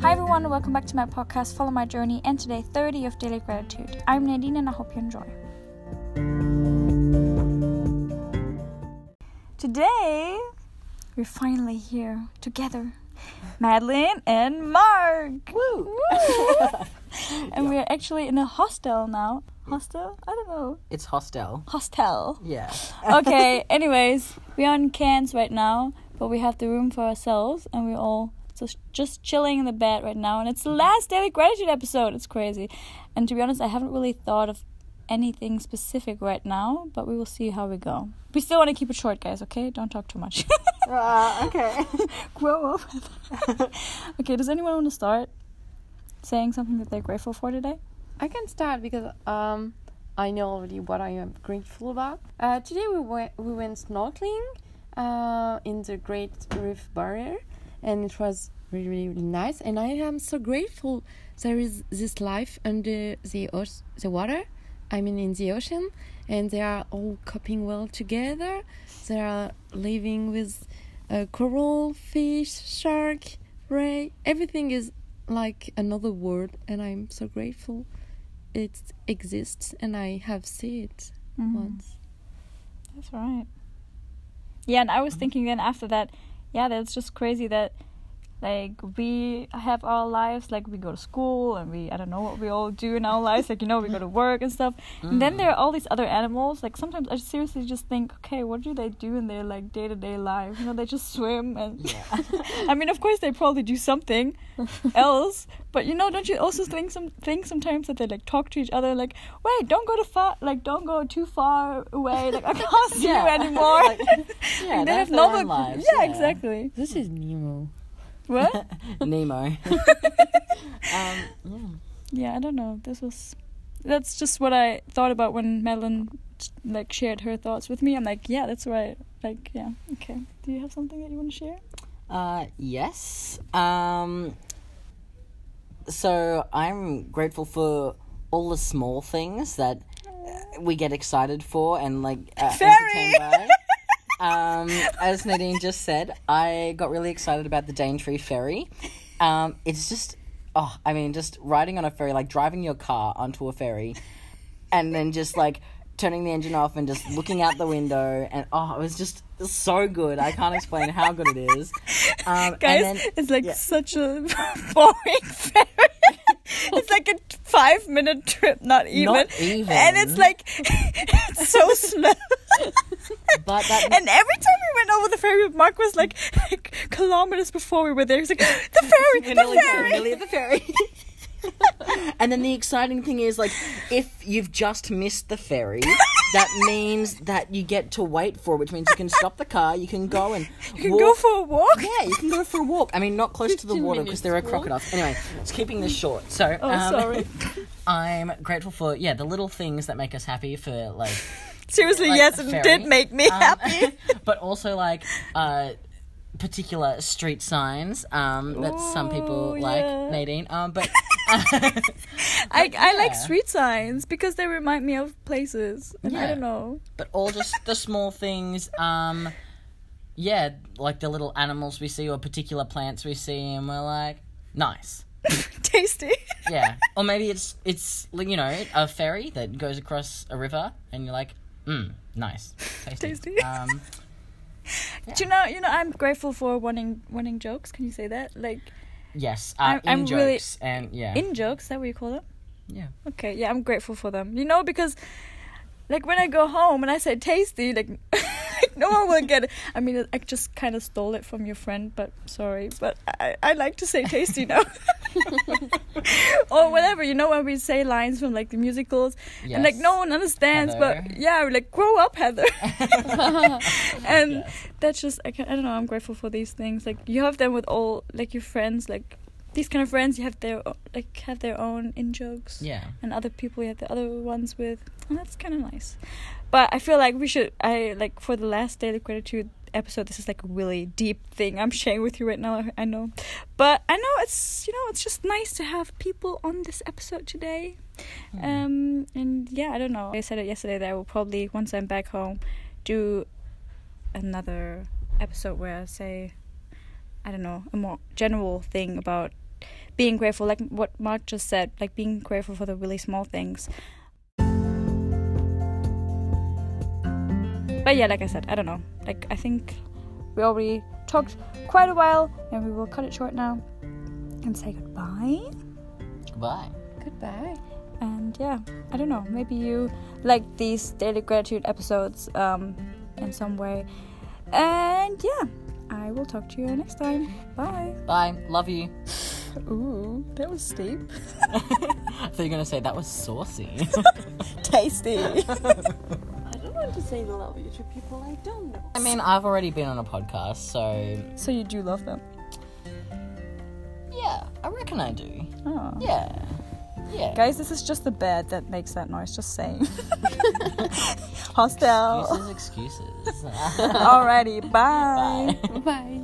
Hi everyone, welcome back to my podcast, Follow My Journey, and today 30 of Daily Gratitude. I'm Nadine and I hope you enjoy. Today, we're finally here together. Madeline and Mark! Woo! and we're actually in a hostel now. Hostel? I don't know. It's hostel. Hostel. Yeah. okay, anyways, we're in Cairns right now, but we have the room for ourselves, and we're all just just chilling in the bed right now. And it's the last daily gratitude episode. It's crazy, and to be honest, I haven't really thought of anything specific right now, but we will see how we go. We still want to keep it short, guys. Okay, don't talk too much. Uh, okay. Grow up. okay, does anyone want to start saying something that they're grateful for today? I can start because um, I know already what I am grateful about. Uh, today we went we went snorkeling uh, in the Great Reef Barrier, and it was really really, really nice. And I am so grateful there is this life under the the water. I mean in the ocean, and they are all coping well together. They are living with uh, coral, fish, shark, ray. Everything is like another world, and I'm so grateful it exists and I have seen it Mhm. once. That's right. Yeah, and I was thinking then after that, yeah, that's just crazy that like we have our lives, like we go to school and we I don't know what we all do in our lives, like you know, we go to work and stuff. And then mm. there are all these other animals. Like sometimes I seriously just think, okay, what do they do in their like day to day life? You know, they just swim and Yeah. I mean, of course, they probably do something else, but you know, don't you also think some think sometimes that they like talk to each other, like, wait, don't go too far, like, don't go too far away, like, I can't see Yeah. you anymore. Like, yeah, Like, they have their own lives. yeah, exactly. This is Nemo. What? Nemo. um, yeah. yeah, I don't know. This was that's just what I thought about when Madeline like shared her thoughts with me. I'm like, yeah, that's right. Like, yeah, okay. Do you have something that you want to share? Uh, yes. Um, so I'm grateful for all the small things that we get excited for and like uh, Ferry! entertained by. Um, as Nadine just said, I got really excited about the Daintree ferry. Um, it's just, oh, I mean, just riding on a ferry, like driving your car onto a ferry, and then just like turning the engine off and just looking out the window, and oh, it was just so good. I can't explain how good it is. Um, Guys, and then, it's like yeah. such a boring ferry. it's like a five minute trip, not even. Not even. And it's like it's so slow. But that- and every time we went over the ferry, Mark was like, like kilometers before we were there. He's like, the ferry, the nearly ferry. nearly the ferry. and then the exciting thing is, like, if you've just missed the ferry, that means that you get to wait for, it, which means you can stop the car, you can go and You can go for a walk. Yeah, you can go for a walk. I mean, not close to the water because there are walk. crocodiles. Anyway, it's keeping this short. So, Oh, um, sorry. I'm grateful for yeah the little things that make us happy for like Seriously, like yes, it did make me Um, happy. but also like uh, particular street signs um, that some people Ooh, like, yeah. Nadine. Um, but I, I like street signs because they remind me of places. And I don't know. but all just the small things. Um, yeah, like the little animals we see or particular plants we see, and we're like, nice. Tasty. Yeah, or maybe it's it's you know a ferry that goes across a river, and you're like, mm, nice, tasty. Tasty. Um, Do you know? You know, I'm grateful for wanting wanting jokes. Can you say that? Like yes, uh, I'm- in I'm really- jokes and yeah, in jokes. Is that what you call them? yeah. Okay, yeah, I'm grateful for them. You know, because like when I go home and I say tasty, like, like no one will get it. I mean, I just kind of stole it from your friend, but sorry, but I, I like to say tasty now. or whatever, you know, when we say lines from like the musicals, and like no one understands, Heather. but yeah, like grow up, Heather. and Yes. that's just I, can, I don't know. I'm grateful for these things. Like you have them with all like your friends, like these kind of friends. You have their like have their own in jokes Yeah. and other people you have the other ones with and that's kind of nice but i feel like we should i like for the last daily gratitude episode this is like a really deep thing i'm sharing with you right now i know but i know it's you know it's just nice to have people on this episode today Hmm. um and yeah i don't know i said it yesterday that i will probably once i'm back home do another episode where i say i don't know a more general thing about being grateful, like what Mark just said, like being grateful for the really small things. But yeah, like I said, I don't know. Like I think we already talked quite a while, and we will cut it short now and say goodbye. Goodbye. Goodbye. And yeah, I don't know. Maybe you like these daily gratitude episodes um, in some way. And yeah, I will talk to you next time. Bye. Bye. Love you. Ooh, that was steep. I thought you were gonna say that was saucy. Tasty. I don't want to say the love you to people I don't know. I mean, I've already been on a podcast, so so you do love them? yeah, I reckon I do. Oh. Yeah. Yeah. Guys, this is just the bed that makes that noise. Just saying. Hostel. Excuses, excuses. Alrighty, bye. Bye. Bye.